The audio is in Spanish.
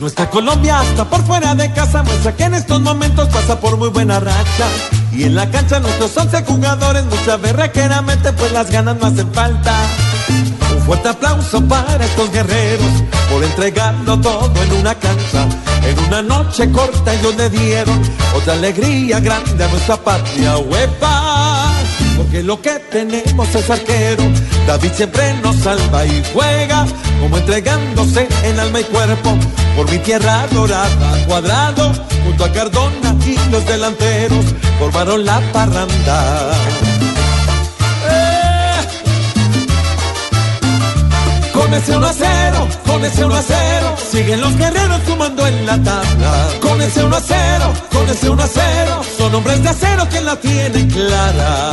Nuestra Colombia hasta por fuera de casa muestra que en estos momentos pasa por muy buena racha. Y en la cancha nuestros 11 jugadores mucha berraqueramente pues las ganas no hacen falta. Un fuerte aplauso para estos guerreros por entregarlo todo en una cancha. En una noche corta ellos le dieron otra alegría grande a nuestra patria. ¡Huepa! Porque lo que tenemos es arquero. David siempre nos salva y juega como entregándose en alma y cuerpo por mi tierra dorada. Cuadrado junto a Cardona y los delanteros formaron la parranda. Con ese 1 a 0, con ese 1 a 0, siguen los guerreros sumando en la tabla. Con ese 1 a 0, con ese 1 a 0, son hombres de acero que la tienen clara.